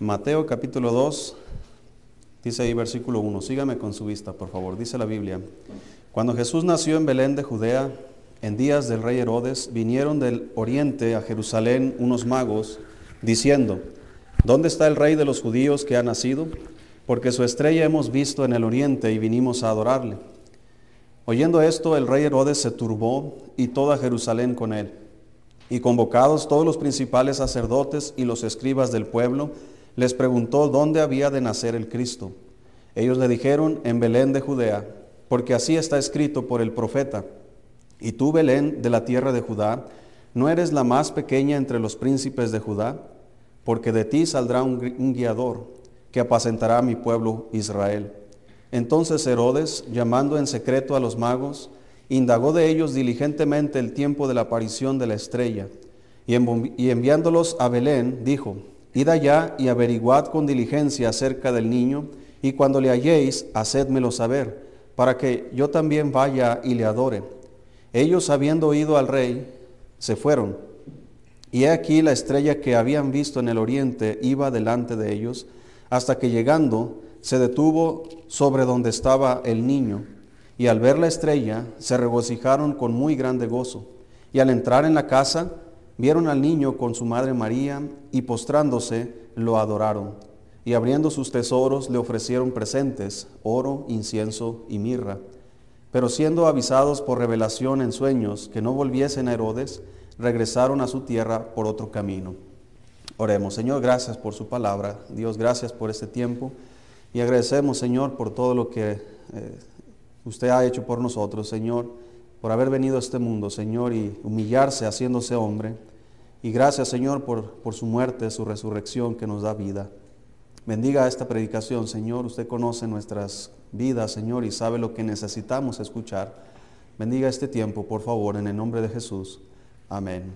Mateo capítulo 2, dice ahí versículo 1. Sígame con su vista, por favor. Dice la Biblia. Cuando Jesús nació en Belén de Judea, en días del rey Herodes, vinieron del oriente a Jerusalén unos magos, diciendo, ¿dónde está el rey de los judíos que ha nacido? Porque su estrella hemos visto en el oriente y vinimos a adorarle. Oyendo esto, el rey Herodes se turbó y toda Jerusalén con él. Y convocados todos los principales sacerdotes y los escribas del pueblo, les preguntó dónde había de nacer el Cristo. Ellos le dijeron, en Belén de Judea, porque así está escrito por el profeta. Y tú, Belén, de la tierra de Judá, ¿no eres la más pequeña entre los príncipes de Judá? Porque de ti saldrá un, guiador que apacentará a mi pueblo Israel. Entonces Herodes, llamando en secreto a los magos, indagó de ellos diligentemente el tiempo de la aparición de la estrella, y, enviándolos a Belén, dijo, Id allá y averiguad con diligencia acerca del niño, y cuando le halléis, hacedmelo saber, para que yo también vaya y le adore. Ellos, habiendo oído al rey, se fueron. Y he aquí la estrella que habían visto en el oriente iba delante de ellos, hasta que llegando se detuvo sobre donde estaba el niño, y al ver la estrella se regocijaron con muy grande gozo. Y al entrar en la casa, vieron al niño con su madre María, y postrándose lo adoraron. Y abriendo sus tesoros le ofrecieron presentes, oro, incienso y mirra. Pero siendo avisados por revelación en sueños que no volviesen a Herodes, regresaron a su tierra por otro camino. Oremos, Señor, gracias por su palabra. Dios, gracias por este tiempo. Y agradecemos, Señor, por todo lo que eh, usted ha hecho por nosotros, Señor, por haber venido a este mundo, Señor, y humillarse haciéndose hombre. Y gracias, Señor, por, por su muerte, su resurrección que nos da vida. Bendiga esta predicación, Señor. Usted conoce nuestras vidas, Señor, y sabe lo que necesitamos escuchar. Bendiga este tiempo, por favor, en el nombre de Jesús. Amén.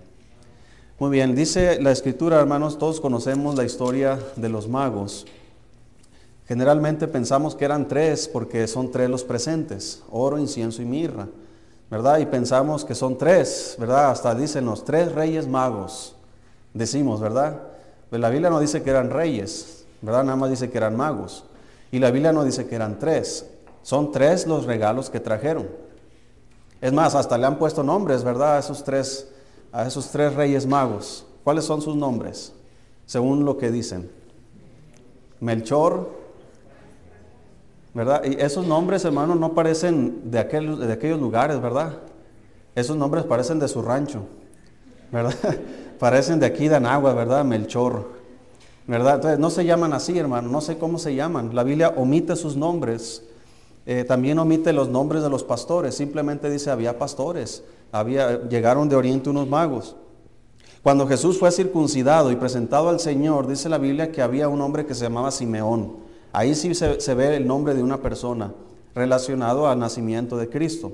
Muy bien, dice la escritura, hermanos, todos conocemos la historia de los magos. Generalmente pensamos que eran tres porque son tres los presentes, oro, incienso y mirra, ¿verdad? Y pensamos que son tres, ¿verdad? Hasta dicen los tres reyes magos, decimos, ¿verdad? Pues la Biblia no dice que eran reyes, ¿verdad? Nada más dice que eran magos. Y la Biblia no dice que eran tres, son tres los regalos que trajeron. Es más, hasta le han puesto nombres, ¿verdad? A esos tres, a esos tres reyes magos. ¿Cuáles son sus nombres? Según lo que dicen. Melchor, ¿verdad? Y esos nombres, hermanos, no parecen de, aquel, de aquellos lugares, ¿verdad? Esos nombres parecen de su rancho, ¿verdad? parecen de aquí de Anagua, ¿verdad? Melchor, ¿verdad? Entonces, no se llaman así, hermano, no sé cómo se llaman. La Biblia omite sus nombres, eh, también omite los nombres de los pastores, simplemente dice había pastores, había, llegaron de Oriente unos magos. Cuando Jesús fue circuncidado y presentado al Señor, dice la Biblia que había un hombre que se llamaba Simeón. Ahí sí se, ve el nombre de una persona relacionado al nacimiento de Cristo.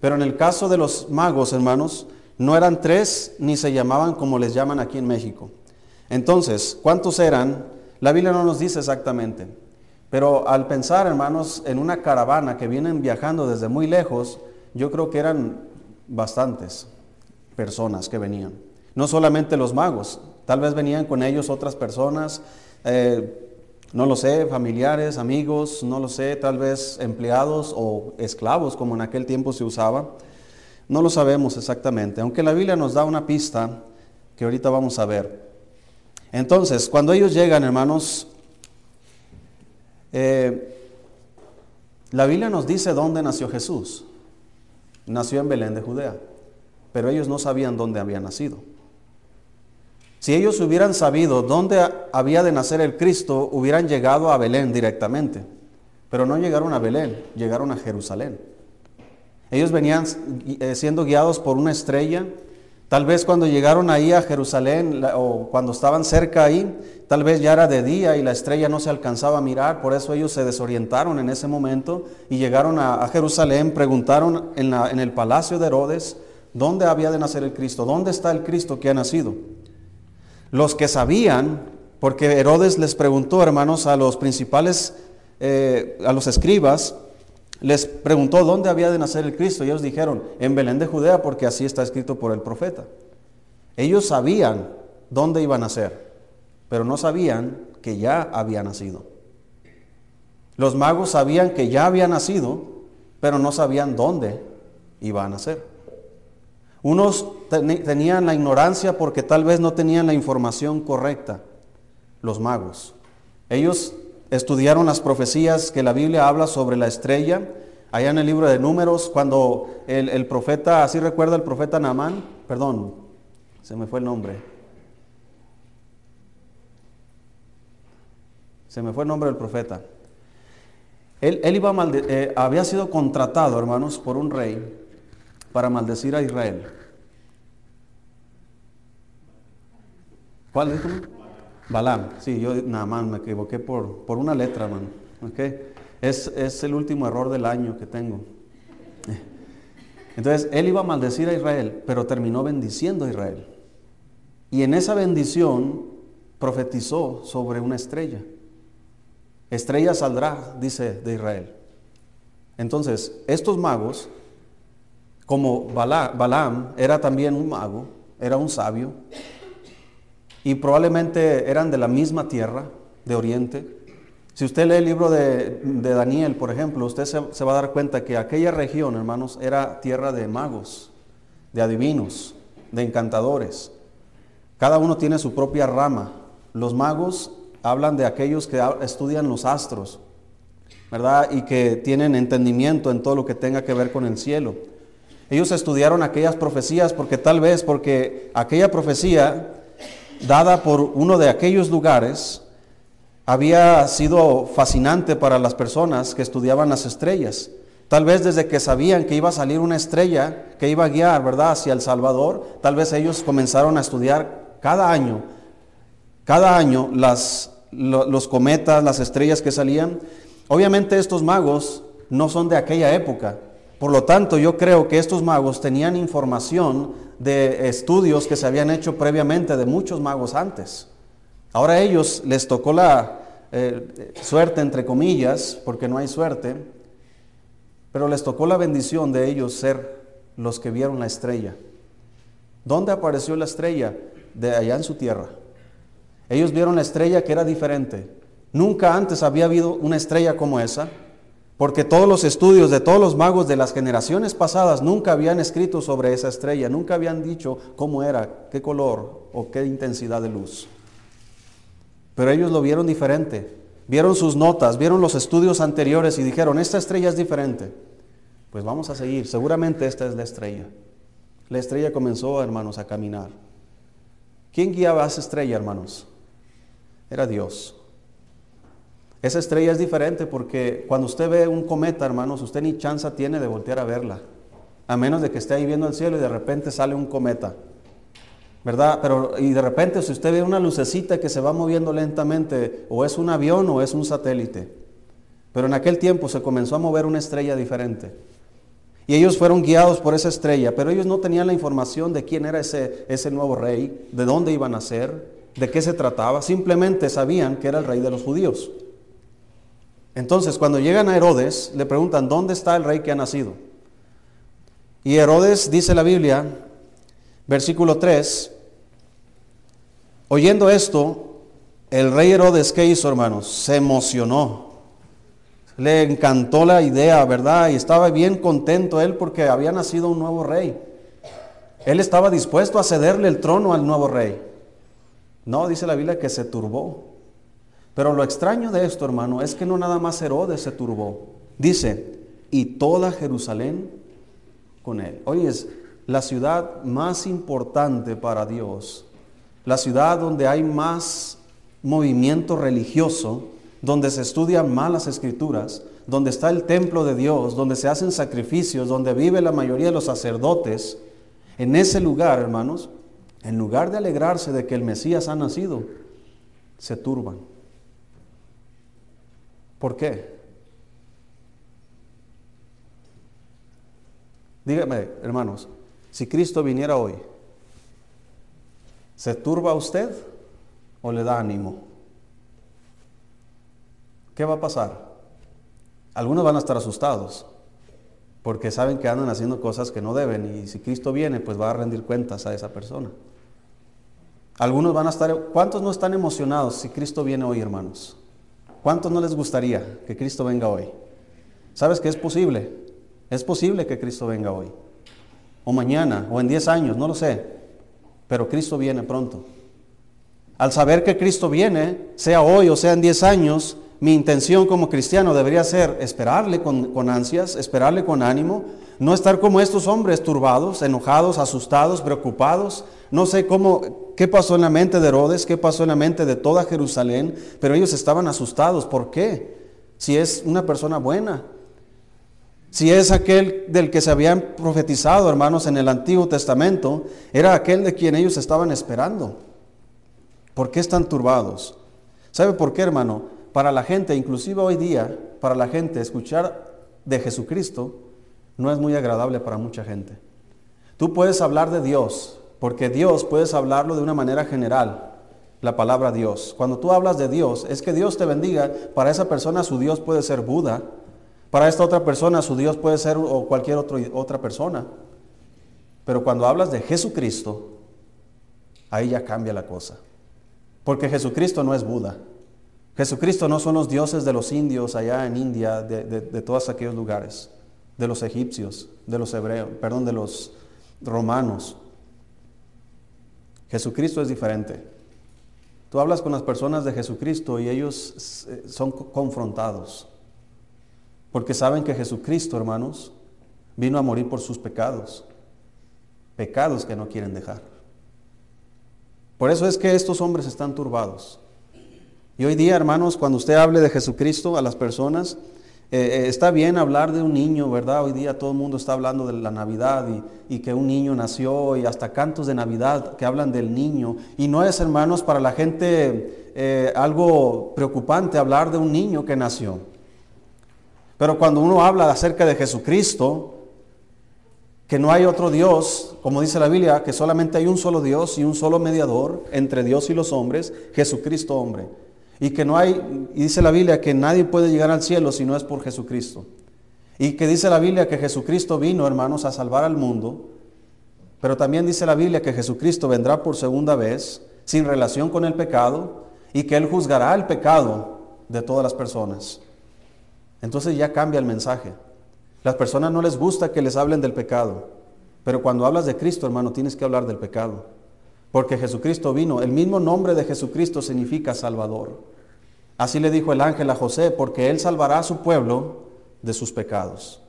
Pero en el caso de los magos, hermanos, no eran tres ni se llamaban como les llaman aquí en México. Entonces, ¿cuántos eran? La Biblia no nos dice exactamente. Pero al pensar, hermanos, en una caravana que vienen viajando desde muy lejos, yo creo que eran bastantes personas que venían. No solamente los magos, tal vez venían con ellos otras personas. Eh, no lo sé, familiares, amigos, no lo sé, tal vez empleados o esclavos como en aquel tiempo se usaba. No lo sabemos exactamente, aunque la Biblia nos da una pista que ahorita vamos a ver. Entonces, cuando ellos llegan, hermanos, eh, la Biblia nos dice dónde nació Jesús. Nació en Belén de Judea, pero ellos no sabían dónde había nacido. Si ellos hubieran sabido dónde había de nacer el Cristo, hubieran llegado a Belén directamente. Pero no llegaron a Belén, llegaron a Jerusalén. Ellos venían eh, siendo guiados por una estrella. Tal vez cuando llegaron ahí a Jerusalén o cuando estaban cerca ahí, tal vez ya era de día y la estrella no se alcanzaba a mirar, por eso ellos se desorientaron en ese momento y llegaron a, Jerusalén, preguntaron en, en el palacio de Herodes dónde había de nacer el Cristo, dónde está el Cristo que ha nacido. Los que sabían, porque Herodes les preguntó, hermanos, a los principales, eh, a los escribas, les preguntó dónde había de nacer el Cristo. Y ellos dijeron, en Belén de Judea, porque así está escrito por el profeta. Ellos sabían dónde iba a nacer, pero no sabían que ya había nacido. Los magos sabían que ya había nacido, pero no sabían dónde iba a nacer. Unos tenían la ignorancia porque tal vez no tenían la información correcta, los magos. Ellos estudiaron las profecías que la Biblia habla sobre la estrella. Allá en el libro de números, cuando el, profeta, así recuerda el profeta Naamán, perdón, se me fue el nombre. Se me fue el nombre del profeta. Él, iba eh, había sido contratado, hermanos, por un rey para maldecir a Israel. ¿Cuál dijo? Balaam. Sí, yo nada más me equivoqué por, por una letra, man. ¿Okay? Es, es el último error del año que tengo. Entonces, él iba a maldecir a Israel, pero terminó bendiciendo a Israel. Y en esa bendición profetizó sobre una estrella. Estrella saldrá, dice, de Israel. Entonces, estos magos como Balaam era también un mago, era un sabio, y probablemente eran de la misma tierra, de Oriente. Si usted lee el libro de, Daniel, por ejemplo, usted se, se, va a dar cuenta que aquella región, hermanos, era tierra de magos, de adivinos, de encantadores. Cada uno tiene su propia rama. Los magos hablan de aquellos que estudian los astros, ¿verdad? Y que tienen entendimiento en todo lo que tenga que ver con el cielo. Ellos estudiaron aquellas profecías porque tal vez porque aquella profecía dada por uno de aquellos lugares había sido fascinante para las personas que estudiaban las estrellas. Tal vez desde que sabían que iba a salir una estrella que iba a guiar, ¿verdad?, hacia El Salvador, tal vez ellos comenzaron a estudiar cada año, cada año las, los cometas, las estrellas que salían. Obviamente estos magos no son de aquella época, por lo tanto, yo creo que estos magos tenían información de estudios que se habían hecho previamente de muchos magos antes. Ahora a ellos les tocó la eh, suerte, entre comillas, porque no hay suerte, pero les tocó la bendición de ellos ser los que vieron la estrella. ¿Dónde apareció la estrella? De allá en su tierra. Ellos vieron la estrella que era diferente. Nunca antes había habido una estrella como esa. Porque todos los estudios de todos los magos de las generaciones pasadas nunca habían escrito sobre esa estrella, nunca habían dicho cómo era, qué color o qué intensidad de luz. Pero ellos lo vieron diferente, vieron sus notas, vieron los estudios anteriores y dijeron, esta estrella es diferente. Pues vamos a seguir, seguramente esta es la estrella. La estrella comenzó, hermanos, a caminar. ¿Quién guiaba a esa estrella, hermanos? Era Dios. Esa estrella es diferente porque cuando usted ve un cometa, hermanos, usted ni chance tiene de voltear a verla. A menos de que esté ahí viendo el cielo y de repente sale un cometa. ¿Verdad? Pero y de repente si usted ve una lucecita que se va moviendo lentamente, o es un avión o es un satélite. Pero en aquel tiempo se comenzó a mover una estrella diferente. Y ellos fueron guiados por esa estrella, pero ellos no tenían la información de quién era ese, ese nuevo rey, de dónde iban a ser, de qué se trataba. Simplemente sabían que era el rey de los judíos. Entonces, cuando llegan a Herodes, le preguntan, ¿dónde está el rey que ha nacido? Y Herodes, dice la Biblia, versículo 3, oyendo esto, el rey Herodes, ¿qué hizo, hermanos? Se emocionó. Le encantó la idea, ¿verdad? Y estaba bien contento él porque había nacido un nuevo rey. Él estaba dispuesto a cederle el trono al nuevo rey. No, dice la Biblia que se turbó. Pero lo extraño de esto, hermano, es que no nada más Herodes se turbó. Dice, y toda Jerusalén con él. Hoy es la ciudad más importante para Dios, la ciudad donde hay más movimiento religioso, donde se estudian más las escrituras, donde está el templo de Dios, donde se hacen sacrificios, donde vive la mayoría de los sacerdotes. En ese lugar, hermanos, en lugar de alegrarse de que el Mesías ha nacido, se turban. ¿Por qué? Dígame, hermanos, si Cristo viniera hoy, ¿se turba usted o le da ánimo? ¿Qué va a pasar? Algunos van a estar asustados porque saben que andan haciendo cosas que no deben y si Cristo viene, pues va a rendir cuentas a esa persona. Algunos van a estar, ¿cuántos no están emocionados si Cristo viene hoy, hermanos? ¿Cuántos no les gustaría que Cristo venga hoy? ¿Sabes que es posible? Es posible que Cristo venga hoy. O mañana, o en 10 años, no lo sé. Pero Cristo viene pronto. Al saber que Cristo viene, sea hoy o sea en 10 años, mi intención como cristiano debería ser esperarle con, ansias, esperarle con ánimo, no estar como estos hombres turbados, enojados, asustados, preocupados. No sé cómo, qué pasó en la mente de Herodes, qué pasó en la mente de toda Jerusalén, pero ellos estaban asustados. ¿Por qué? Si es una persona buena, si es aquel del que se habían profetizado, hermanos, en el Antiguo Testamento, era aquel de quien ellos estaban esperando. ¿Por qué están turbados? ¿Sabe por qué, hermano? para la gente, inclusive hoy día, para la gente, escuchar de Jesucristo no es muy agradable para mucha gente. Tú puedes hablar de Dios, porque Dios puedes hablarlo de una manera general, la palabra Dios. Cuando tú hablas de Dios, es que Dios te bendiga. Para esa persona su Dios puede ser Buda, para esta otra persona su Dios puede ser o cualquier otro, otra persona. Pero cuando hablas de Jesucristo, ahí ya cambia la cosa. Porque Jesucristo no es Buda. Jesucristo no son los dioses de los indios allá en India, de, todos aquellos lugares, de los egipcios, de los hebreos, perdón, de los romanos. Jesucristo es diferente. Tú hablas con las personas de Jesucristo y ellos eh, son confrontados. Porque saben que Jesucristo, hermanos, vino a morir por sus pecados. Pecados que no quieren dejar. Por eso es que estos hombres están turbados. Y hoy día, hermanos, cuando usted hable de Jesucristo a las personas, eh, eh, está bien hablar de un niño, ¿verdad? Hoy día todo el mundo está hablando de la Navidad y, que un niño nació y hasta cantos de Navidad que hablan del niño. Y no es, hermanos, para la gente eh, algo preocupante hablar de un niño que nació. Pero cuando uno habla acerca de Jesucristo, que no hay otro Dios, como dice la Biblia, que solamente hay un solo Dios y un solo mediador entre Dios y los hombres, Jesucristo hombre. Y que no hay, y dice la Biblia que nadie puede llegar al cielo si no es por Jesucristo. Y que dice la Biblia que Jesucristo vino, hermanos, a salvar al mundo. Pero también dice la Biblia que Jesucristo vendrá por segunda vez sin relación con el pecado y que Él juzgará el pecado de todas las personas. Entonces ya cambia el mensaje. Las personas no les gusta que les hablen del pecado. Pero cuando hablas de Cristo, hermano, tienes que hablar del pecado porque Jesucristo vino. El mismo nombre de Jesucristo significa Salvador. Así le dijo el ángel a José, porque él salvará a su pueblo de sus pecados.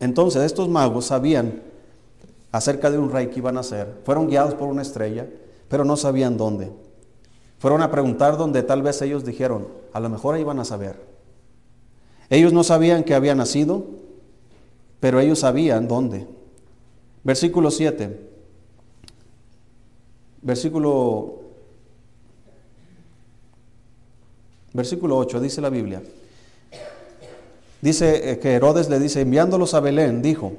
Entonces estos magos sabían acerca de un rey que iban a ser. Fueron guiados por una estrella, pero no sabían dónde. Fueron a preguntar dónde tal vez ellos dijeron, a lo mejor iban a saber. Ellos no sabían que había nacido, pero ellos sabían dónde. Versículo 7 versículo, versículo 8, dice la Biblia. Dice eh, que Herodes le dice, enviándolos a Belén, dijo,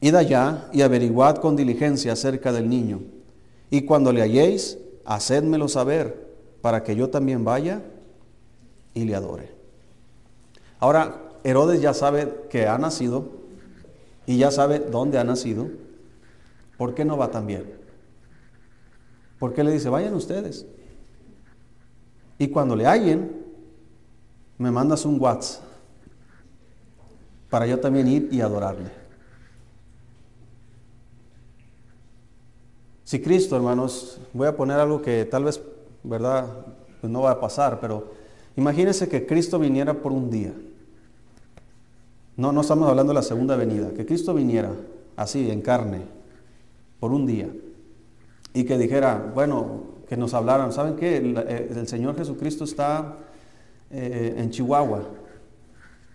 id allá y averiguad con diligencia acerca del niño, y cuando le halléis, hacedmelo saber, para que yo también vaya y le adore. Ahora, Herodes ya sabe que ha nacido y ya sabe dónde ha nacido. ¿Por qué no va también? Porque le dice, vayan ustedes. Y cuando le hallen, me mandas un WhatsApp para yo también ir y adorarle. Si Cristo, hermanos, voy a poner algo que tal vez, ¿verdad? Pues no va a pasar, pero imagínense que Cristo viniera por un día. No, no estamos hablando de la segunda venida, que Cristo viniera así, en carne, por un día y que dijera, bueno, que nos hablaran, ¿saben qué? El, eh, Señor Jesucristo está eh, en Chihuahua,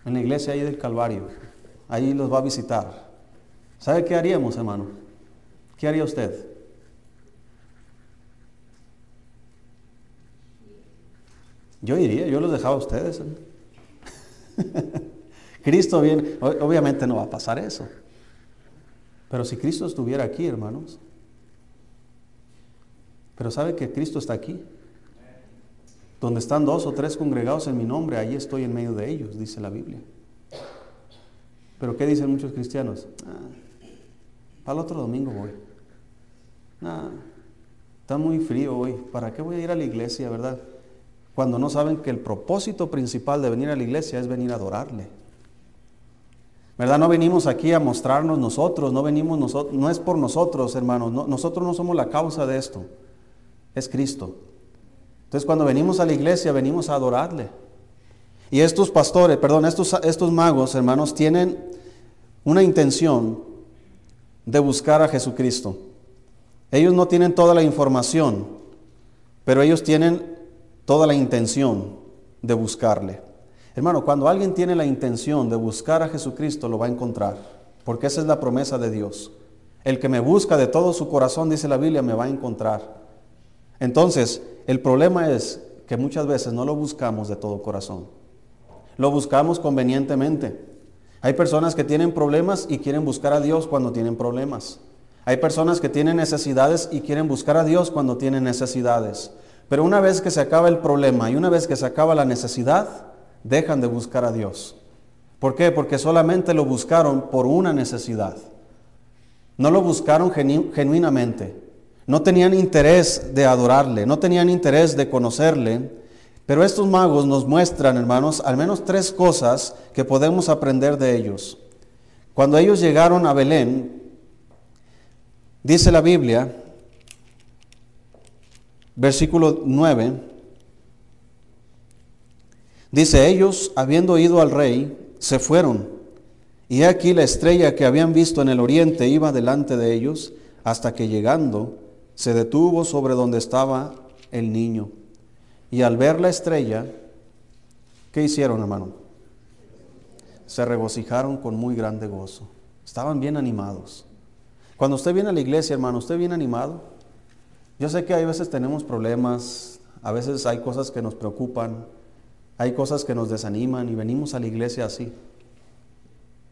en la iglesia ahí del Calvario, ahí los va a visitar. ¿Sabe qué haríamos, hermano? ¿Qué haría usted? Yo iría, yo los dejaba a ustedes. Cristo viene, obviamente no va a pasar eso. Pero si Cristo estuviera aquí, hermanos, pero sabe que Cristo está aquí. Donde están dos o tres congregados en mi nombre, ahí estoy en medio de ellos, dice la Biblia. Pero ¿qué dicen muchos cristianos? Ah, para el otro domingo voy. Está muy frío hoy. ¿Para qué voy a ir a la iglesia, verdad? Cuando no saben que el propósito principal de venir a la iglesia es venir a adorarle. ¿Verdad? No venimos aquí a mostrarnos nosotros, no venimos nosotros, no es por nosotros, hermanos, nosotros no somos la causa de esto, es Cristo. Entonces cuando venimos a la iglesia venimos a adorarle. Y estos pastores, perdón, estos, estos magos, hermanos, tienen una intención de buscar a Jesucristo. Ellos no tienen toda la información, pero ellos tienen toda la intención de buscarle. Hermano, cuando alguien tiene la intención de buscar a Jesucristo, lo va a encontrar, porque esa es la promesa de Dios. El que me busca de todo su corazón, dice la Biblia, me va a encontrar. Entonces, el problema es que muchas veces no lo buscamos de todo corazón. Lo buscamos convenientemente. Hay personas que tienen problemas y quieren buscar a Dios cuando tienen problemas. Hay personas que tienen necesidades y quieren buscar a Dios cuando tienen necesidades. Pero una vez que se acaba el problema y una vez que se acaba la necesidad, dejan de buscar a Dios. ¿Por qué? Porque solamente lo buscaron por una necesidad. No lo buscaron genuinamente. No tenían interés de adorarle, no tenían interés de conocerle. Pero estos magos nos muestran, hermanos, al menos tres cosas que podemos aprender de ellos. Cuando ellos llegaron a Belén, Dice la Biblia, versículo 9, dice, ellos, habiendo ido al rey, se fueron. Y aquí la estrella que habían visto en el oriente iba delante de ellos, hasta que llegando, se detuvo sobre donde estaba el niño. Y al ver la estrella, ¿qué hicieron, hermano? Se regocijaron con muy grande gozo. Estaban bien animados. Cuando usted viene a la iglesia, hermano, ¿usted viene animado? Yo sé que hay veces tenemos problemas, a veces hay cosas que nos preocupan, hay cosas que nos desaniman y venimos a la iglesia así.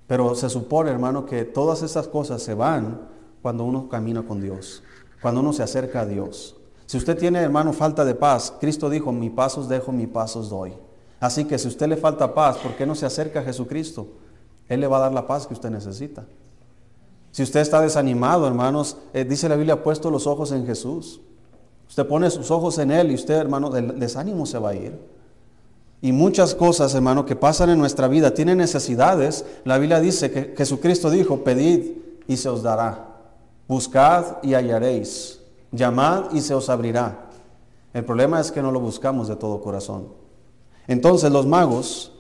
Pero se supone, hermano, que todas esas cosas se van cuando uno camina con Dios, cuando uno se acerca a Dios. Si usted tiene, hermano, falta de paz, Cristo dijo, mi pasos dejo, mi pasos doy. Así que si usted le falta paz, ¿por qué no se acerca a Jesucristo? Él le va a dar la paz que usted necesita. Si usted está desanimado, hermanos, eh, dice la Biblia, puesto los ojos en Jesús. Usted pone sus ojos en Él y usted, hermano, del desánimo se va a ir. Y muchas cosas, hermano, que pasan en nuestra vida, tienen necesidades. La Biblia dice que Jesucristo dijo, pedid y se os dará. Buscad y hallaréis. Llamad y se os abrirá. El problema es que no lo buscamos de todo corazón. Entonces los magos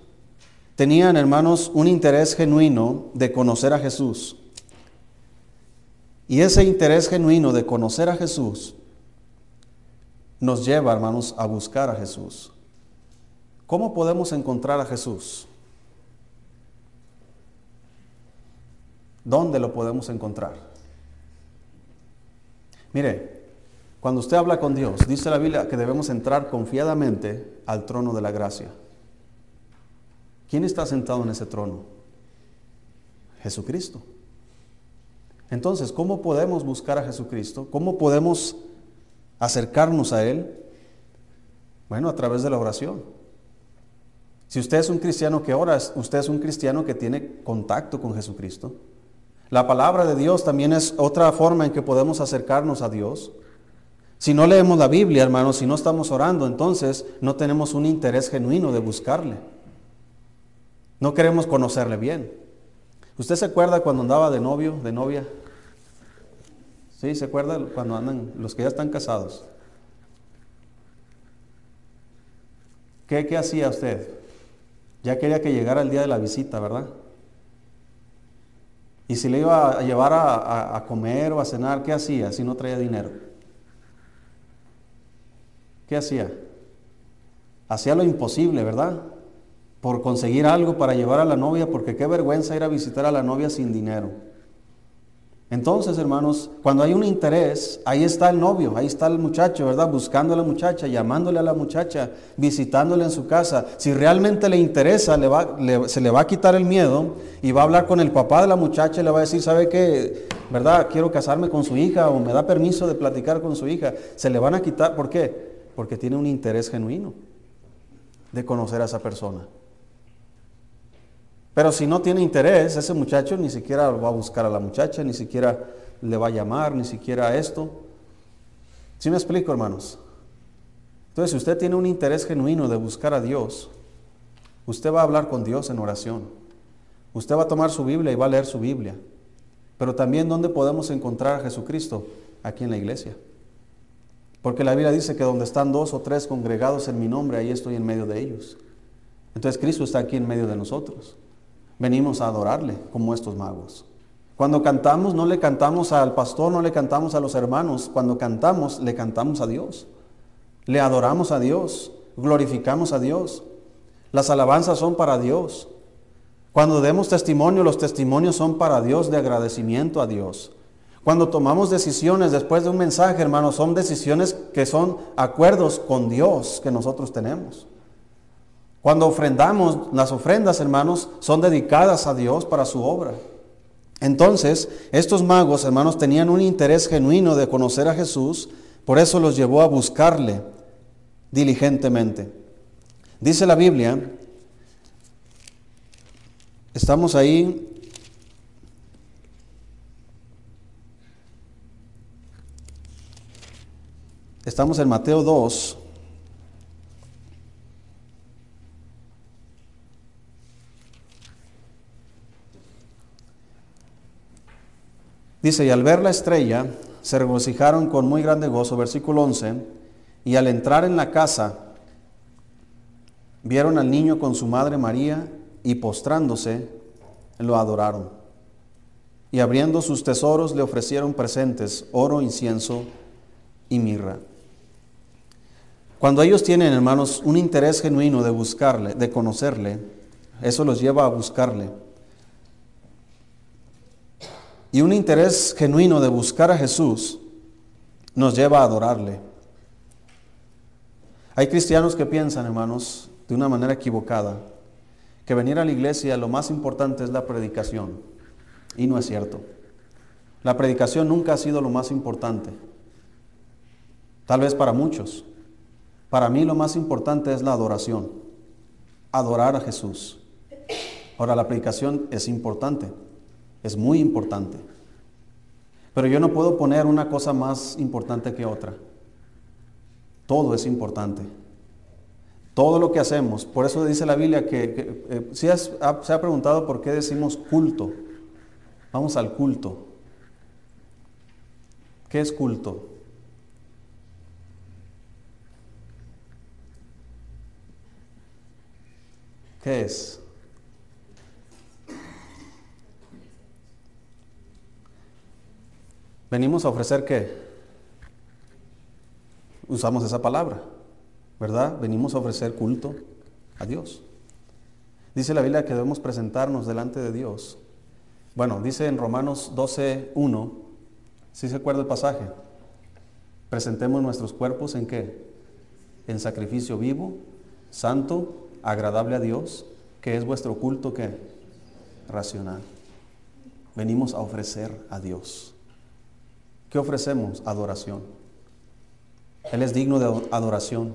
tenían, hermanos, un interés genuino de conocer a Jesús. Y ese interés genuino de conocer a Jesús nos lleva, hermanos, a buscar a Jesús. ¿Cómo podemos encontrar a Jesús? ¿Dónde lo podemos encontrar? Mire, cuando usted habla con Dios, dice la Biblia que debemos entrar confiadamente al trono de la gracia. ¿Quién está sentado en ese trono? Jesucristo. Entonces, ¿cómo podemos buscar a Jesucristo? ¿Cómo podemos acercarnos a Él? Bueno, a través de la oración. Si usted es un cristiano que ora, usted es un cristiano que tiene contacto con Jesucristo. La palabra de Dios también es otra forma en que podemos acercarnos a Dios. Si no leemos la Biblia, hermanos, si no estamos orando, entonces no tenemos un interés genuino de buscarle. No queremos conocerle bien. ¿Usted se acuerda cuando andaba de novio, de novia? ¿Sí? ¿Se acuerda cuando andan los que ya están casados? ¿Qué, qué hacía usted? Ya quería que llegara el día de la visita, ¿verdad? Y si le iba a llevar a, comer o a cenar, ¿qué hacía si no traía dinero? ¿Qué hacía? Hacía lo imposible, ¿verdad? Por conseguir algo para llevar a la novia, porque qué vergüenza ir a visitar a la novia sin dinero. Entonces, hermanos, cuando hay un interés, ahí está el novio, ahí está el muchacho, ¿verdad? Buscando a la muchacha, llamándole a la muchacha, visitándole en su casa. Si realmente le interesa, se le va a quitar el miedo y va a hablar con el papá de la muchacha y le va a decir, ¿sabe qué? ¿Verdad? Quiero casarme con su hija o me da permiso de platicar con su hija. Se le van a quitar, ¿por qué? Porque tiene un interés genuino de conocer a esa persona. Pero si no tiene interés, ese muchacho ni siquiera va a buscar a la muchacha, ni siquiera le va a llamar, ni siquiera esto. ¿Sí me explico, hermanos? Entonces, si usted tiene un interés genuino de buscar a Dios, usted va a hablar con Dios en oración. Usted va a tomar su Biblia y va a leer su Biblia. Pero también, ¿dónde podemos encontrar a Jesucristo? Aquí en la iglesia. Porque la Biblia dice que donde están dos o tres congregados en mi nombre, ahí estoy en medio de ellos. Entonces Cristo está aquí en medio de nosotros. Venimos a adorarle como estos magos. Cuando cantamos, no le cantamos al pastor, no le cantamos a los hermanos. Cuando cantamos, le cantamos a Dios. Le adoramos a Dios, glorificamos a Dios. Las alabanzas son para Dios. Cuando demos testimonio, los testimonios son para Dios de agradecimiento a Dios. Cuando tomamos decisiones después de un mensaje, hermanos, son decisiones que son acuerdos con Dios que nosotros tenemos. Cuando ofrendamos, las ofrendas, hermanos, son dedicadas a Dios para su obra. Entonces, estos magos, hermanos, tenían un interés genuino de conocer a Jesús, por eso los llevó a buscarle diligentemente. Dice la Biblia, estamos ahí Estamos en Mateo 2. Dice, y al ver la estrella, se regocijaron con muy grande gozo, versículo 11, y al entrar en la casa, vieron al niño con su madre María, y postrándose, lo adoraron. Y abriendo sus tesoros, le ofrecieron presentes, oro, incienso y mirra. Cuando ellos tienen, hermanos, un interés genuino de buscarle, de conocerle, eso los lleva a buscarle. Y un interés genuino de buscar a Jesús nos lleva a adorarle. Hay cristianos que piensan, hermanos, de una manera equivocada, que venir a la iglesia lo más importante es la predicación. Y no es cierto. La predicación nunca ha sido lo más importante. Tal vez para muchos. Para mí lo más importante es la adoración, adorar a Jesús. Ahora la predicación es importante, es muy importante. Pero yo no puedo poner una cosa más importante que otra. Todo es importante. Todo lo que hacemos. Por eso dice la Biblia que, eh, si se ha preguntado por qué decimos culto. Vamos al culto. ¿Qué es culto? ¿Qué es? Venimos a ofrecer qué? Usamos esa palabra, ¿verdad? Venimos a ofrecer culto a Dios. Dice la Biblia que debemos presentarnos delante de Dios. Bueno, dice en Romanos 12, 1, si se acuerda el pasaje, presentemos nuestros cuerpos en qué? En sacrificio vivo, santo, agradable a Dios, que es vuestro culto que racional. Venimos a ofrecer a Dios. ¿Qué ofrecemos? Adoración. Él es digno de adoración.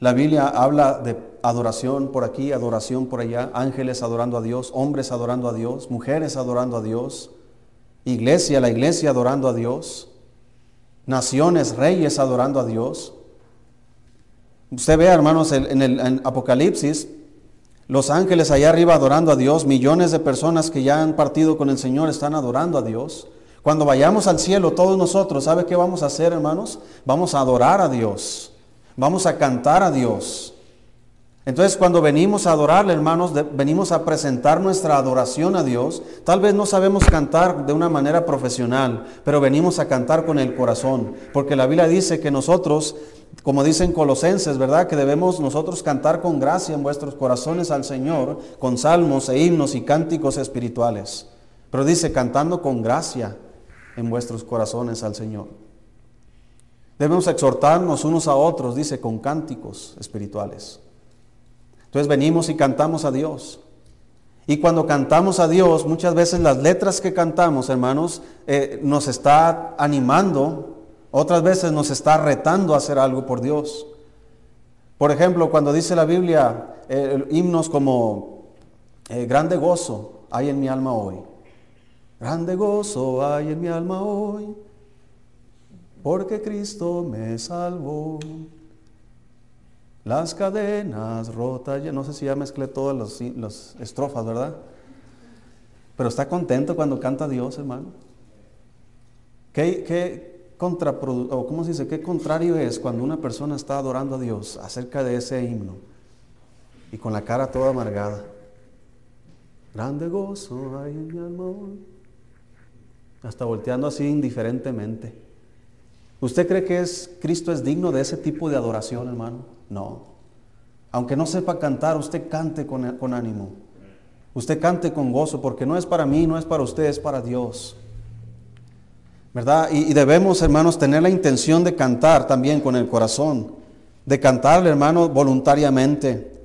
La Biblia habla de adoración por aquí, adoración por allá, ángeles adorando a Dios, hombres adorando a Dios, mujeres adorando a Dios, iglesia, la iglesia adorando a Dios, naciones, reyes adorando a Dios. Usted ve, hermanos, en el Apocalipsis, los ángeles allá arriba adorando a Dios, millones de personas que ya han partido con el Señor están adorando a Dios. Cuando vayamos al cielo, todos nosotros, ¿sabe qué vamos a hacer, hermanos? Vamos a adorar a Dios. Vamos a cantar a Dios. Entonces, cuando venimos a adorarle, hermanos, venimos a presentar nuestra adoración a Dios. Tal vez no sabemos cantar de una manera profesional, pero venimos a cantar con el corazón, porque la Biblia dice que nosotros como dicen Colosenses, ¿verdad? Que debemos nosotros cantar con gracia en vuestros corazones al Señor, con salmos e himnos y cánticos espirituales. Pero dice, cantando con gracia en vuestros corazones al Señor. Debemos exhortarnos unos a otros, dice, con cánticos espirituales. Entonces venimos y cantamos a Dios. Y cuando cantamos a Dios, muchas veces las letras que cantamos, hermanos, eh, nos está animando otras veces nos está retando a hacer algo por Dios. Por ejemplo, cuando dice la Biblia eh, himnos como eh, grande gozo hay en mi alma hoy. Grande gozo hay en mi alma hoy. porque Cristo me salvó. Las cadenas rotas, no sé si ya mezclé todas las, estrofas, ¿verdad? Pero está contento cuando canta Dios, hermano. ¿Qué, qué o cómo se dice, qué contrario es cuando una persona está adorando a Dios acerca de ese himno y con la cara toda amargada? Grande gozo hay en mi amor. Hasta volteando así indiferentemente. ¿Usted cree que es, Cristo es digno de ese tipo de adoración, hermano? No. Aunque no sepa cantar, usted cante con, con ánimo. Usted cante con gozo, porque no es para mí, no es para usted, es para Dios. ¿Verdad? Y, y, debemos, hermanos, tener la intención de cantar también con el corazón, de cantarle, hermano, voluntariamente.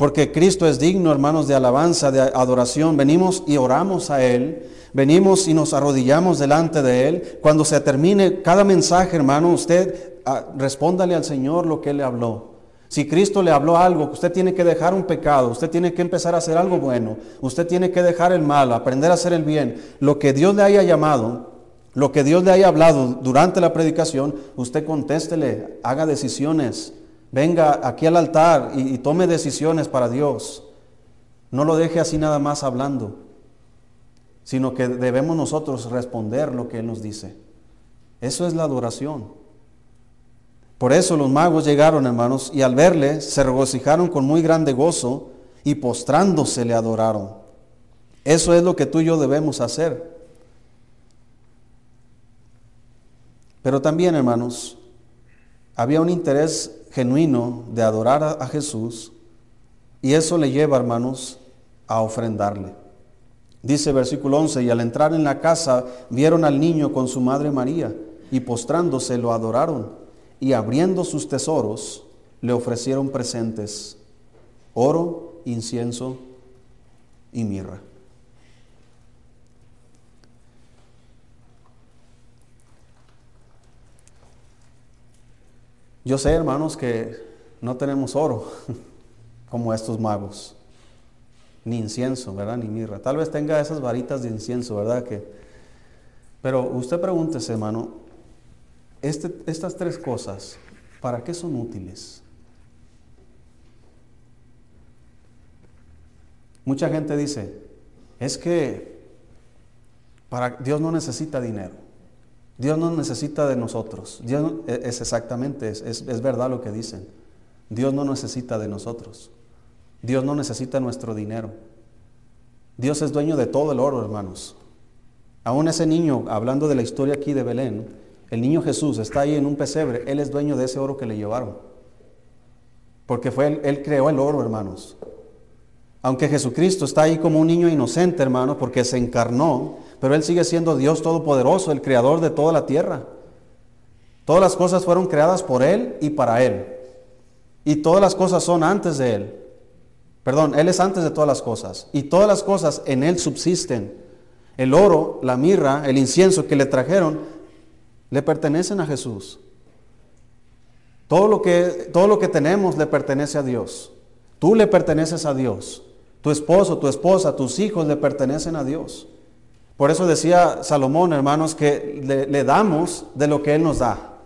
Porque Cristo es digno, hermanos, de alabanza, de adoración. Venimos y oramos a Él. Venimos y nos arrodillamos delante de Él. Cuando se termine cada mensaje, hermano, usted ah, respóndale al Señor lo que Él le habló. Si Cristo le habló algo, usted tiene que dejar un pecado, usted tiene que empezar a hacer algo bueno, usted tiene que dejar el mal, aprender a hacer el bien. Lo que Dios le haya llamado, lo que Dios le haya hablado durante la predicación, usted contéstele, haga decisiones, venga aquí al altar y, tome decisiones para Dios. No lo deje así nada más hablando, sino que debemos nosotros responder lo que Él nos dice. Eso es la adoración. Por eso los magos llegaron, hermanos, y al verle se regocijaron con muy grande gozo y postrándose le adoraron. Eso es lo que tú y yo debemos hacer. Pero también, hermanos, había un interés genuino de adorar a, Jesús y eso le lleva, hermanos, a ofrendarle. Dice versículo 11, y al entrar en la casa vieron al niño con su madre María y postrándose lo adoraron y abriendo sus tesoros le ofrecieron presentes, oro, incienso y mirra. Yo sé, hermanos, que no tenemos oro como estos magos, ni incienso, ¿verdad? Ni mirra. Tal vez tenga esas varitas de incienso, ¿verdad? Que, pero usted pregúntese, hermano, este, estas tres cosas, ¿para qué son útiles? Mucha gente dice, es que para, Dios no necesita dinero. Dios no necesita de nosotros. Dios e, es exactamente, es, es verdad lo que dicen. Dios no necesita de nosotros. Dios no necesita nuestro dinero. Dios es dueño de todo el oro, hermanos. Aún ese niño, hablando de la historia aquí de Belén, el niño Jesús está ahí en un pesebre, Él es dueño de ese oro que le llevaron. Porque fue él, él creó el oro, hermanos. Aunque Jesucristo está ahí como un niño inocente, hermanos, porque se encarnó, pero Él sigue siendo Dios Todopoderoso, el Creador de toda la tierra. Todas las cosas fueron creadas por Él y para Él. Y todas las cosas son antes de Él. Perdón, Él es antes de todas las cosas. Y todas las cosas en Él subsisten. El oro, la mirra, el incienso que le trajeron le pertenecen a Jesús. Todo lo que, todo lo que tenemos le pertenece a Dios. Tú le perteneces a Dios. Tu esposo, tu esposa, tus hijos le pertenecen a Dios. Por eso decía Salomón, hermanos, que le, le damos de lo que Él nos da.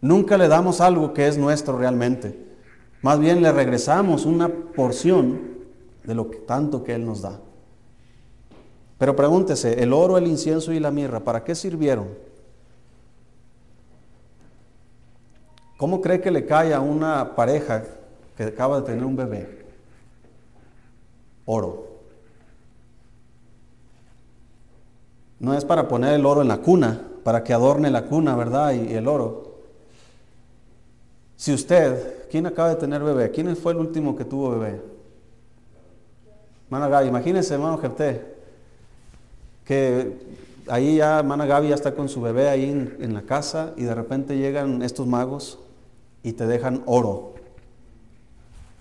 Nunca le damos algo que es nuestro realmente. Más bien le regresamos una porción de lo que tanto que Él nos da. Pero pregúntese, el oro, el incienso y la mirra, ¿para qué sirvieron? ¿Cómo cree que le cae a una pareja que acaba de tener un bebé? Oro. No es para poner el oro en la cuna, para que adorne la cuna, ¿verdad? Y, el oro. Si usted, ¿quién acaba de tener bebé? ¿Quién fue el último que tuvo bebé? Hermana Gaby, imagínense, hermano Jefté, que ahí ya, hermana Gaby ya está con su bebé ahí en la casa y de repente llegan estos magos y te dejan oro.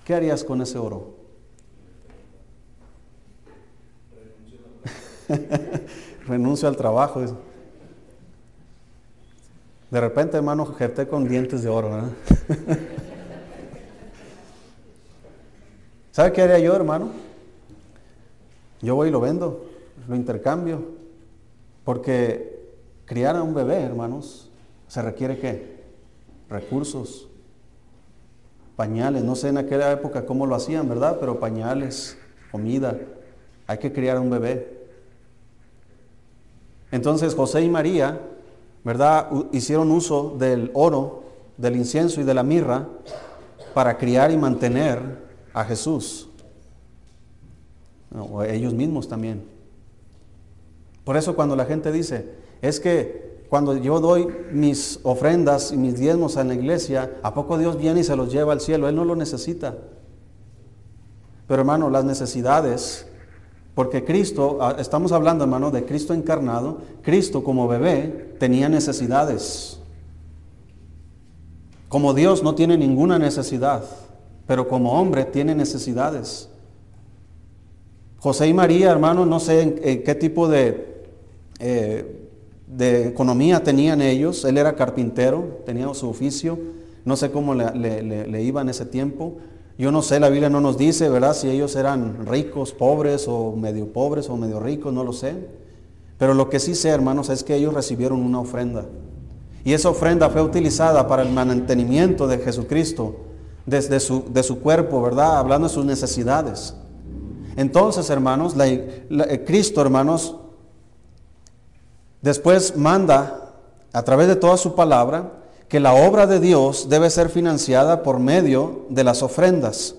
¿Qué harías con ese oro? Renuncio al trabajo. De repente, hermano, jerté con dientes de oro. ¿Sabe qué haría yo, hermano? Yo voy y lo vendo, lo intercambio. Porque criar a un bebé, hermanos, ¿Se requiere qué? Recursos, pañales. No sé en aquella época cómo lo hacían, ¿verdad? Pero pañales, comida. Hay que criar un bebé. Entonces José y María, ¿verdad? Hicieron uso del oro, del incienso y de la mirra para criar y mantener a Jesús. O ellos mismos también. Por eso cuando la gente dice, es que cuando yo doy mis ofrendas y mis diezmos en la iglesia, ¿a poco Dios viene y se los lleva al cielo? Él no lo necesita. Pero hermano, las necesidades porque Cristo, ah, estamos hablando hermano de Cristo encarnado, Cristo como bebé tenía necesidades. Como Dios no tiene ninguna necesidad, pero como hombre tiene necesidades. José y María, hermano, no sé en, qué tipo de, eh, de economía tenían ellos. Él era carpintero, tenía su oficio. No sé cómo le, le iba en ese tiempo. Yo no sé, la Biblia no nos dice, ¿verdad? Si ellos eran ricos, pobres o medio pobres o medio ricos, no lo sé. Pero lo que sí sé, hermanos, es que ellos recibieron una ofrenda. Y esa ofrenda fue utilizada para el mantenimiento de Jesucristo, desde su, de su cuerpo, ¿verdad? Hablando de sus necesidades. Entonces, hermanos, eh, Cristo, hermanos, después manda a través de toda su palabra que la obra de Dios debe ser financiada por medio de las ofrendas.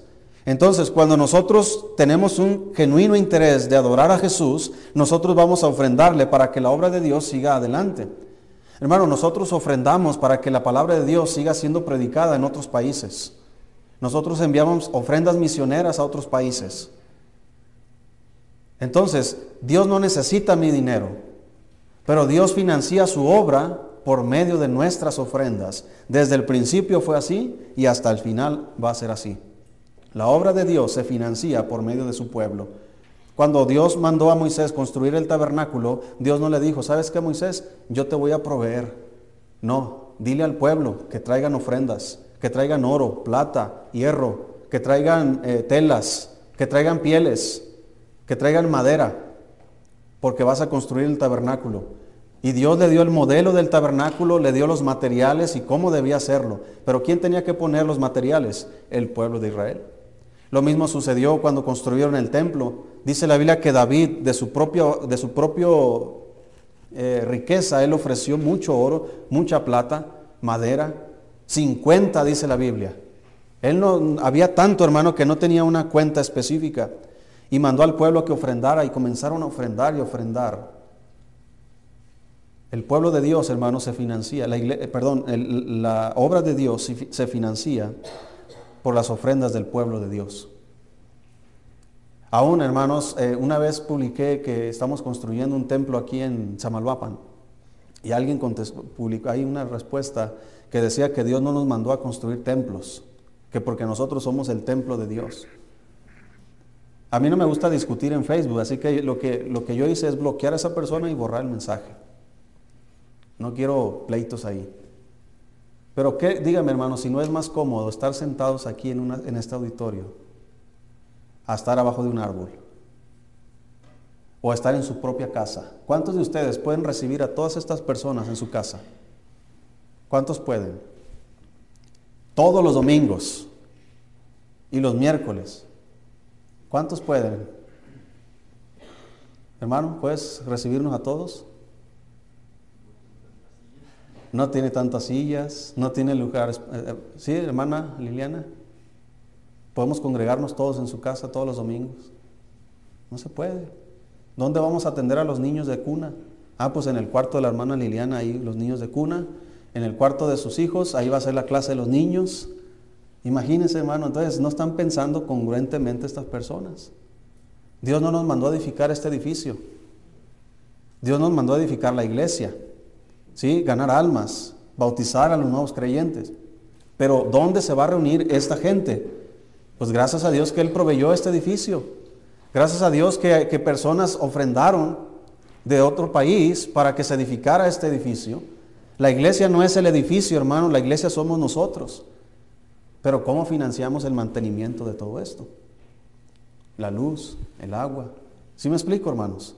Entonces, cuando nosotros tenemos un genuino interés de adorar a Jesús, nosotros vamos a ofrendarle para que la obra de Dios siga adelante. Hermano, nosotros ofrendamos para que la palabra de Dios siga siendo predicada en otros países. Nosotros enviamos ofrendas misioneras a otros países. Entonces, Dios no necesita mi dinero, pero Dios financia su obra por medio de nuestras ofrendas. Desde el principio fue así y hasta el final va a ser así. La obra de Dios se financia por medio de su pueblo. Cuando Dios mandó a Moisés construir el tabernáculo, Dios no le dijo, ¿sabes qué Moisés? Yo te voy a proveer. No, dile al pueblo que traigan ofrendas, que traigan oro, plata, hierro, que traigan eh, telas, que traigan pieles, que traigan madera, porque vas a construir el tabernáculo. Y Dios le dio el modelo del tabernáculo, le dio los materiales y cómo debía hacerlo. Pero ¿quién tenía que poner los materiales? El pueblo de Israel. Lo mismo sucedió cuando construyeron el templo. Dice la Biblia que David, de su propio, de su propio eh, riqueza, él ofreció mucho oro, mucha plata, madera, 50 dice la Biblia. Él no había tanto, hermano, que no tenía una cuenta específica. Y mandó al pueblo que ofrendara y comenzaron a ofrendar y ofrendar. El pueblo de Dios, hermanos, se financia, la eh, perdón, la obra de Dios se financia por las ofrendas del pueblo de Dios. Aún, hermanos, eh, una vez publiqué que estamos construyendo un templo aquí en Samalvapan y alguien contestó, publicó ahí una respuesta que decía que Dios no nos mandó a construir templos, que porque nosotros somos el templo de Dios. A mí no me gusta discutir en Facebook, así que lo que, lo que yo hice es bloquear a esa persona y borrar el mensaje. No quiero pleitos ahí. Pero ¿qué? dígame hermano, si no es más cómodo estar sentados aquí en, en este auditorio, a estar abajo de un árbol, o estar en su propia casa. ¿Cuántos de ustedes pueden recibir a todas estas personas en su casa? ¿Cuántos pueden? Todos los domingos y los miércoles. ¿Cuántos pueden? Hermano, ¿puedes recibirnos a todos? No tiene tantas sillas, no tiene lugares. Eh, eh, ¿Sí, hermana Liliana? Podemos congregarnos todos en su casa todos los domingos. No se puede. ¿Dónde vamos a atender a los niños de cuna? Ah, pues en el cuarto de la hermana Liliana, ahí los niños de cuna. En el cuarto de sus hijos, ahí va a ser la clase de los niños. Imagínense, hermano, entonces no están pensando congruentemente estas personas. Dios no nos mandó a edificar este edificio. Dios nos mandó a edificar la iglesia. ¿Sí? ganar almas, bautizar a los nuevos creyentes. Pero ¿dónde se va a reunir esta gente? Pues gracias a Dios que Él proveyó este edificio. Gracias a Dios que, que personas ofrendaron de otro país para que se edificara este edificio. La iglesia no es el edificio, hermano, la iglesia somos nosotros. Pero ¿cómo financiamos el mantenimiento de todo esto? La luz, el agua. ¿Sí me explico, hermanos?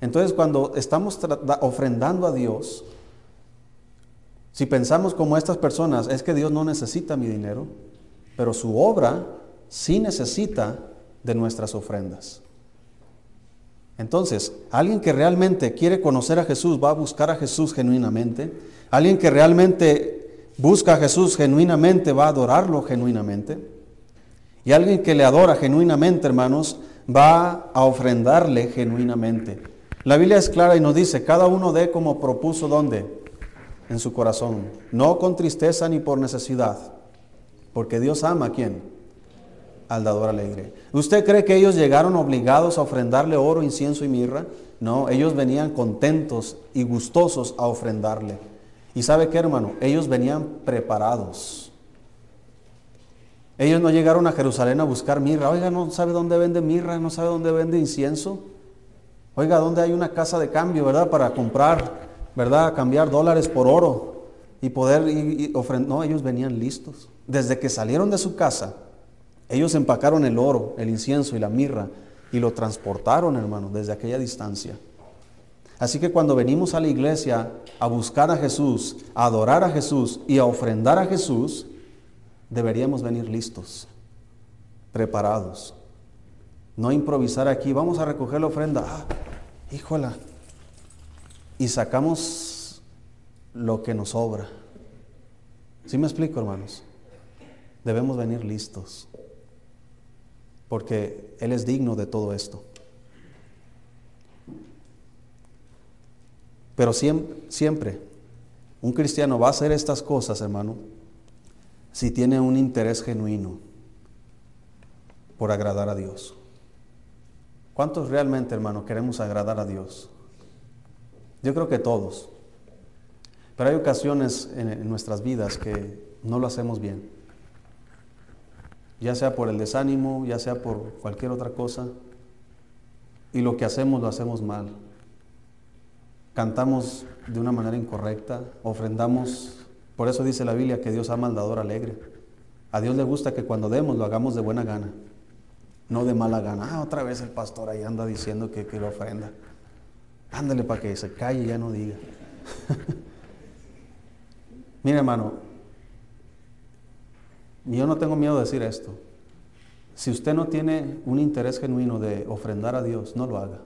Entonces, cuando estamos ofrendando a Dios, Si pensamos como estas personas, es que Dios no necesita mi dinero, pero su obra sí necesita de nuestras ofrendas. Entonces, alguien que realmente quiere conocer a Jesús va a buscar a Jesús genuinamente. Alguien que realmente busca a Jesús genuinamente va a adorarlo genuinamente. Y alguien que le adora genuinamente, hermanos, va a ofrendarle genuinamente. La Biblia es clara y nos dice, cada uno dé como propuso ¿dónde? En su corazón, no con tristeza ni por necesidad, porque Dios ama a quién? Al dador alegre. ¿Usted cree que ellos llegaron obligados a ofrendarle oro, incienso y mirra? No, ellos venían contentos y gustosos a ofrendarle. ¿Y sabe qué, hermano? Ellos venían preparados. Ellos no llegaron a Jerusalén a buscar mirra. Oiga, no sabe dónde vende mirra, no sabe dónde vende incienso. Oiga, ¿dónde hay una casa de cambio, verdad? Para comprar, ¿verdad? Cambiar dólares por oro y poder ofrendar. No, ellos venían listos. Desde que salieron de su casa, ellos empacaron el oro, el incienso y la mirra y lo transportaron, hermano, desde aquella distancia. Así que cuando venimos a la iglesia a buscar a Jesús, a adorar a Jesús y a ofrendar a Jesús, deberíamos venir listos, preparados. No improvisar aquí, vamos a recoger la ofrenda. Ah, híjola. Y sacamos lo que nos sobra. ¿Sí me explico, hermanos? Debemos venir listos. Porque Él es digno de todo esto. Pero siempre, siempre un cristiano va a hacer estas cosas, hermano, si tiene un interés genuino por agradar a Dios. ¿Cuántos realmente, hermano, queremos agradar a Dios? Yo creo que todos. Pero hay ocasiones en, nuestras vidas que no lo hacemos bien. Ya sea por el desánimo, ya sea por cualquier otra cosa. Y lo que hacemos lo hacemos mal. Cantamos de una manera incorrecta, ofrendamos. Por eso dice la Biblia que Dios ama al alegre. A Dios le gusta que cuando demos lo hagamos de buena gana no de mala gana. Ah, otra vez el pastor ahí anda diciendo que, que lo ofrenda. Ándale para que se calle y ya no diga. Mire, hermano, yo no tengo miedo de decir esto. Si usted no tiene un interés genuino de ofrendar a Dios, no lo haga.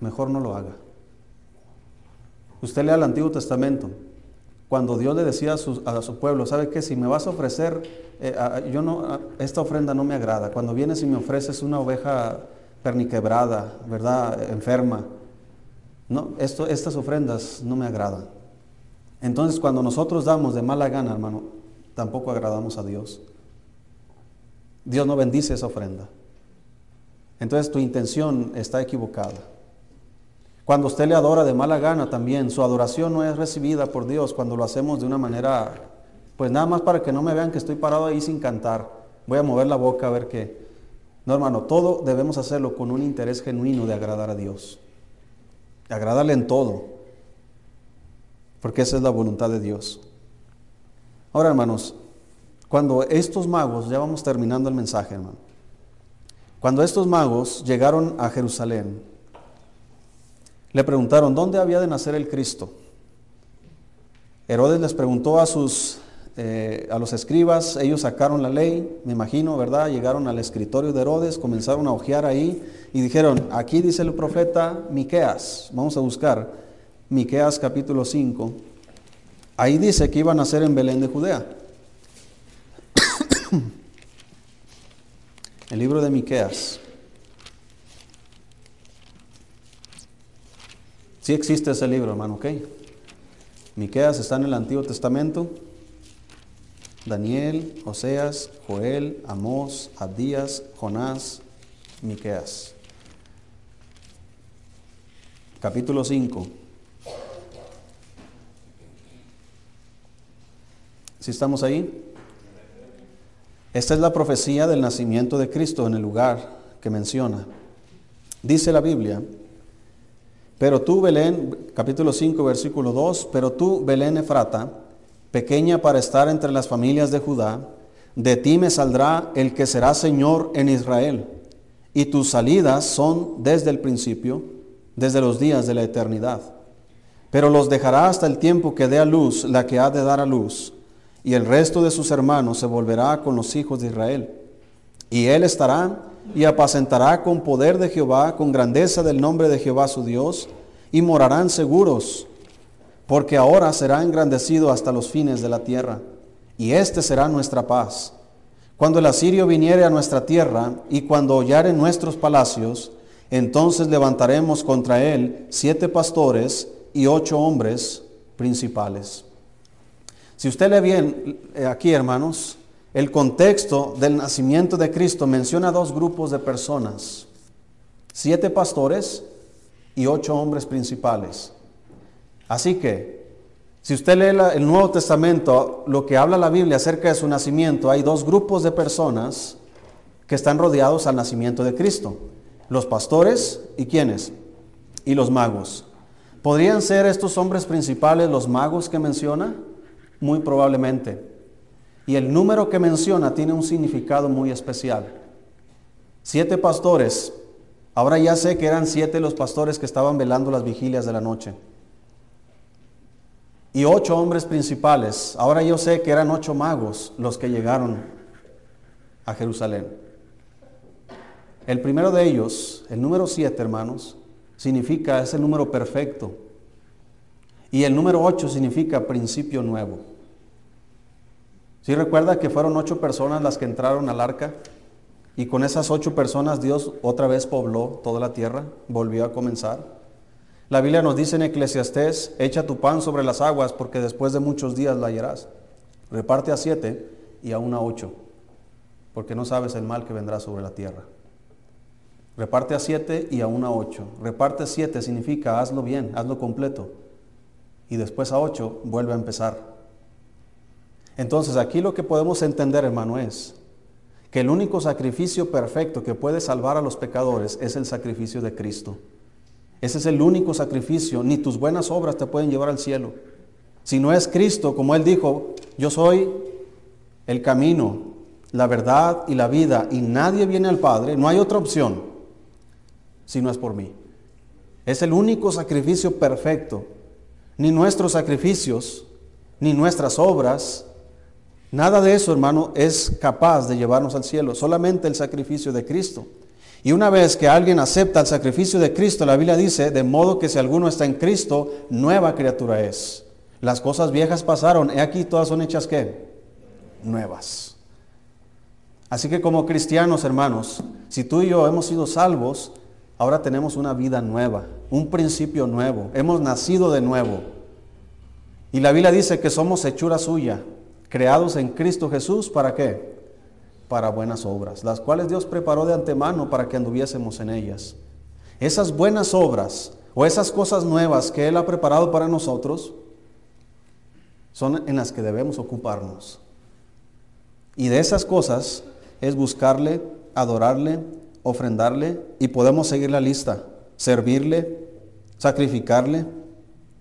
Mejor no lo haga. Usted lea el Antiguo Testamento. Cuando Dios le decía a su, a su pueblo, ¿sabe qué? Si me vas a ofrecer eh, yo no, esta ofrenda no me agrada. Cuando vienes y me ofreces una oveja perniquebrada, ¿verdad? Enferma. No, esto, estas ofrendas no me agradan. Entonces, cuando nosotros damos de mala gana, hermano, tampoco agradamos a Dios. Dios no bendice esa ofrenda. Entonces, tu intención está equivocada. Cuando usted le adora de mala gana también, su adoración no es recibida por Dios cuando lo hacemos de una manera pues nada más para que no me vean que estoy parado ahí sin cantar. Voy a mover la boca a ver qué. No, hermano, todo debemos hacerlo con un interés genuino de agradar a Dios. Agradarle en todo. Porque esa es la voluntad de Dios. Ahora, hermanos, cuando estos magos, ya vamos terminando el mensaje, hermano. Cuando estos magos llegaron a Jerusalén, le preguntaron, ¿dónde había de nacer el Cristo? Herodes les preguntó a sus eh, a los escribas, ellos sacaron la ley, me imagino, ¿verdad? Llegaron al escritorio de Herodes, comenzaron a hojear ahí y dijeron, aquí dice el profeta Miqueas, vamos a buscar Miqueas capítulo 5. Ahí dice que iban a nacer en Belén de Judea. el libro de Miqueas. Sí existe ese libro, hermano, ¿ok? Miqueas está en el Antiguo Testamento. Daniel, Oseas, Joel, Amós, Abdías, Jonás, Miqueas. Capítulo 5. ¿Si estamos ahí? Esta es la profecía del nacimiento de Cristo en el lugar que menciona. Dice la Biblia, pero tú, Belén, capítulo 5, versículo 2, pero tú, Belén Efrata, pequeña para estar entre las familias de Judá, de ti me saldrá el que será Señor en Israel, y tus salidas son desde el principio, desde los días de la eternidad. pero los dejará hasta el tiempo que dé a luz la que ha de dar a luz, y el resto de sus hermanos se volverá con los hijos de Israel. Y él estará y apacentará con poder de Jehová, con grandeza del nombre de Jehová su Dios, y morarán seguros, porque ahora será engrandecido hasta los fines de la tierra, y este será nuestra paz. Cuando el asirio viniere a nuestra tierra, y cuando hollare nuestros palacios, entonces levantaremos contra él siete pastores y ocho hombres principales. Si usted lee bien eh, aquí, hermanos, el contexto del nacimiento de Cristo menciona dos grupos de personas, siete pastores y ocho hombres principales. Así que, si usted lee el Nuevo Testamento, lo que habla la Biblia acerca de su nacimiento, hay dos grupos de personas que están rodeados al nacimiento de Cristo. Los pastores y quiénes? Y los magos. ¿Podrían ser estos hombres principales los magos que menciona? Muy probablemente. Y el número que menciona tiene un significado muy especial. Siete pastores. Ahora ya sé que eran siete los pastores que estaban velando las vigilias de la noche. Y ocho hombres principales. Ahora yo sé que eran ocho magos los que llegaron a Jerusalén. El primero de ellos, el número siete, hermanos, significa, es el número perfecto. Y el número ocho significa principio nuevo. ¿Sí recuerda que fueron ocho personas las que entraron al arca? Y con esas ocho personas Dios otra vez pobló toda la tierra, volvió a comenzar. La Biblia nos dice en Eclesiastés, echa tu pan sobre las aguas porque después de muchos días la hallarás. Reparte a siete y aún a ocho, porque no sabes el mal que vendrá sobre la tierra. Reparte a siete y aún a ocho. Reparte siete significa hazlo bien, hazlo completo. Y después a ocho vuelve a empezar. Entonces aquí lo que podemos entender, hermano, es que el único sacrificio perfecto que puede salvar a los pecadores es el sacrificio de Cristo. Ese es el único sacrificio, ni tus buenas obras te pueden llevar al cielo. Si no es Cristo, como Él dijo, yo soy el camino, la verdad y la vida, y nadie viene al Padre, no hay otra opción si no es por mí. Es el único sacrificio perfecto. Ni nuestros sacrificios, ni nuestras obras, Nada de eso, hermano, es capaz de llevarnos al cielo, solamente el sacrificio de Cristo. Y una vez que alguien acepta el sacrificio de Cristo, la Biblia dice, de modo que si alguno está en Cristo, nueva criatura es. Las cosas viejas pasaron, he aquí todas son hechas qué? Nuevas. Así que como cristianos, hermanos, si tú y yo hemos sido salvos, ahora tenemos una vida nueva, un principio nuevo, hemos nacido de nuevo. Y la Biblia dice que somos hechura suya, creados en Cristo Jesús, ¿para qué? Para buenas obras, las cuales Dios preparó de antemano para que anduviésemos en ellas. Esas buenas obras o esas cosas nuevas que Él ha preparado para nosotros son en las que debemos ocuparnos. Y de esas cosas es buscarle, adorarle, ofrendarle y podemos seguir la lista, servirle, sacrificarle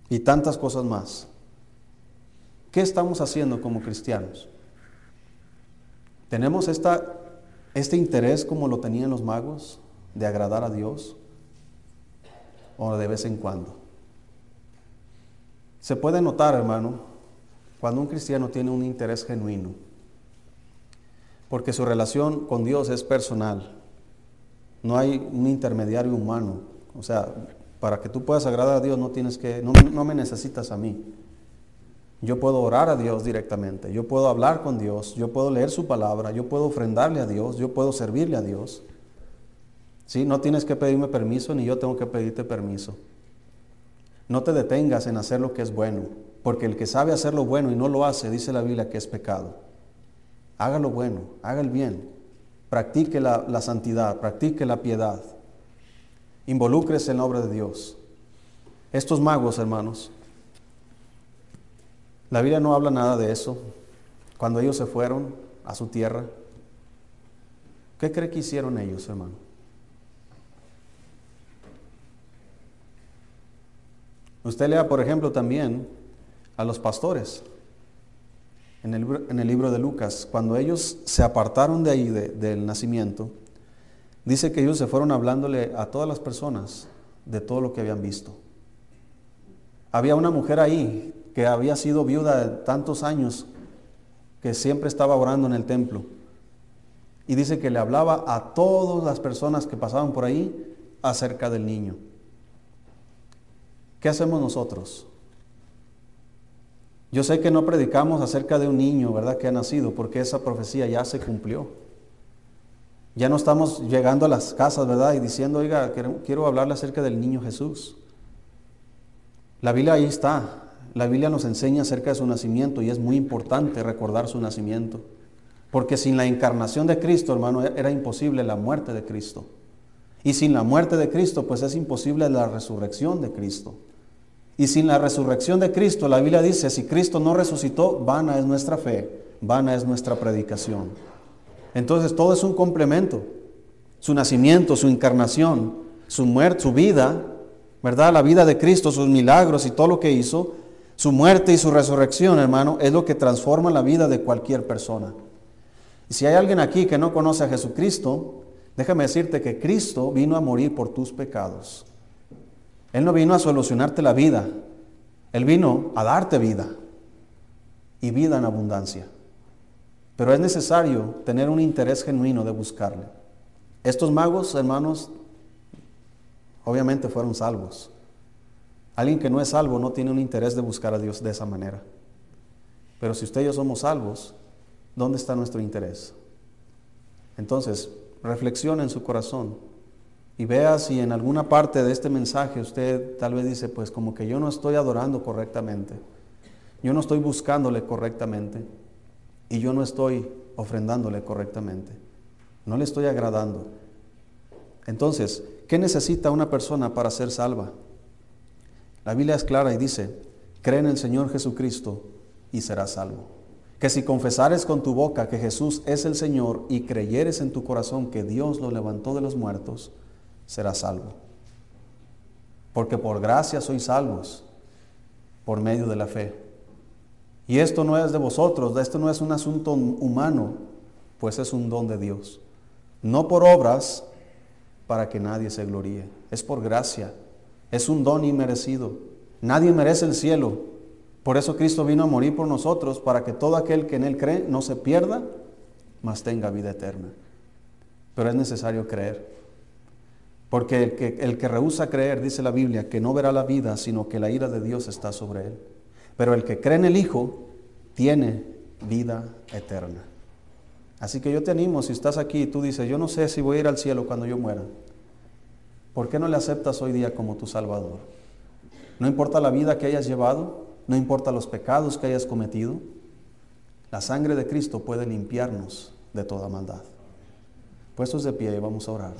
y tantas cosas más. ¿Qué estamos haciendo como cristianos? ¿Tenemos esta, este interés como lo tenían los magos de agradar a Dios? ¿O de vez en cuando? Se puede notar, hermano, cuando un cristiano tiene un interés genuino, porque su relación con Dios es personal. No hay un intermediario humano. O sea, para que tú puedas agradar a Dios no tienes que, no, no me necesitas a mí. Yo puedo orar a Dios directamente, yo puedo hablar con Dios, yo puedo leer su palabra, yo puedo ofrendarle a Dios, yo puedo servirle a Dios. ¿Sí? No tienes que pedirme permiso ni yo tengo que pedirte permiso. No te detengas en hacer lo que es bueno, porque el que sabe hacer lo bueno y no lo hace, dice la Biblia que es pecado. Haga lo bueno, haga el bien, practique la, la santidad, practique la piedad, involúcrese en la obra de Dios. Estos magos, hermanos, la Biblia no habla nada de eso. Cuando ellos se fueron a su tierra, ¿qué cree que hicieron ellos, hermano? Usted lea, por ejemplo, también a los pastores en el, libro de Lucas. Cuando ellos se apartaron de ahí, del nacimiento, dice que ellos se fueron hablándole a todas las personas de todo lo que habían visto. Había una mujer ahí que había sido viuda de tantos años, que siempre estaba orando en el templo. Y dice que le hablaba a todas las personas que pasaban por ahí acerca del niño. ¿Qué hacemos nosotros? Yo sé que no predicamos acerca de un niño, ¿verdad?, que ha nacido, porque esa profecía ya se cumplió. Ya no estamos llegando a las casas, ¿verdad?, y diciendo, oiga, quiero, quiero hablarle acerca del niño Jesús. La Biblia ahí está. La Biblia nos enseña acerca de su nacimiento y es muy importante recordar su nacimiento. Porque sin la encarnación de Cristo, hermano, era imposible la muerte de Cristo. Y sin la muerte de Cristo, pues es imposible la resurrección de Cristo. Y sin la resurrección de Cristo, la Biblia dice, si Cristo no resucitó, vana es nuestra fe, vana es nuestra predicación. Entonces todo es un complemento. Su nacimiento, su encarnación, su muerte, su vida, ¿verdad? La vida de Cristo, sus milagros y todo lo que hizo, su muerte y su resurrección, hermano, es lo que transforma la vida de cualquier persona. Y si hay alguien aquí que no conoce a Jesucristo, déjame decirte que Cristo vino a morir por tus pecados. Él no vino a solucionarte la vida, Él vino a darte vida y vida en abundancia. Pero es necesario tener un interés genuino de buscarle. Estos magos, hermanos, obviamente fueron salvos. Alguien que no es salvo no tiene un interés de buscar a Dios de esa manera. Pero si usted y yo somos salvos, ¿dónde está nuestro interés? Entonces, reflexione en su corazón y vea si en alguna parte de este mensaje usted tal vez dice, pues como que yo no estoy adorando correctamente, yo no estoy buscándole correctamente y yo no estoy ofrendándole correctamente, no le estoy agradando. Entonces, ¿qué necesita una persona para ser salva? La Biblia es clara y dice, cree en el Señor Jesucristo y serás salvo. Que si confesares con tu boca que Jesús es el Señor y creyeres en tu corazón que Dios lo levantó de los muertos, serás salvo. Porque por gracia sois salvos, por medio de la fe. Y esto no es de vosotros, esto no es un asunto humano, pues es un don de Dios. No por obras para que nadie se gloríe, es por gracia, es un don inmerecido. Nadie merece el cielo. Por eso Cristo vino a morir por nosotros, para que todo aquel que en Él cree no se pierda, mas tenga vida eterna. Pero es necesario creer. Porque el que, rehúsa creer, dice la Biblia, que no verá la vida, sino que la ira de Dios está sobre él. Pero el que cree en el Hijo, tiene vida eterna. Así que yo te animo, si estás aquí y tú dices, yo no sé si voy a ir al cielo cuando yo muera, ¿por qué no le aceptas hoy día como tu Salvador? No importa la vida que hayas llevado, no importa los pecados que hayas cometido, la sangre de Cristo puede limpiarnos de toda maldad. Puestos de pie, vamos a orar.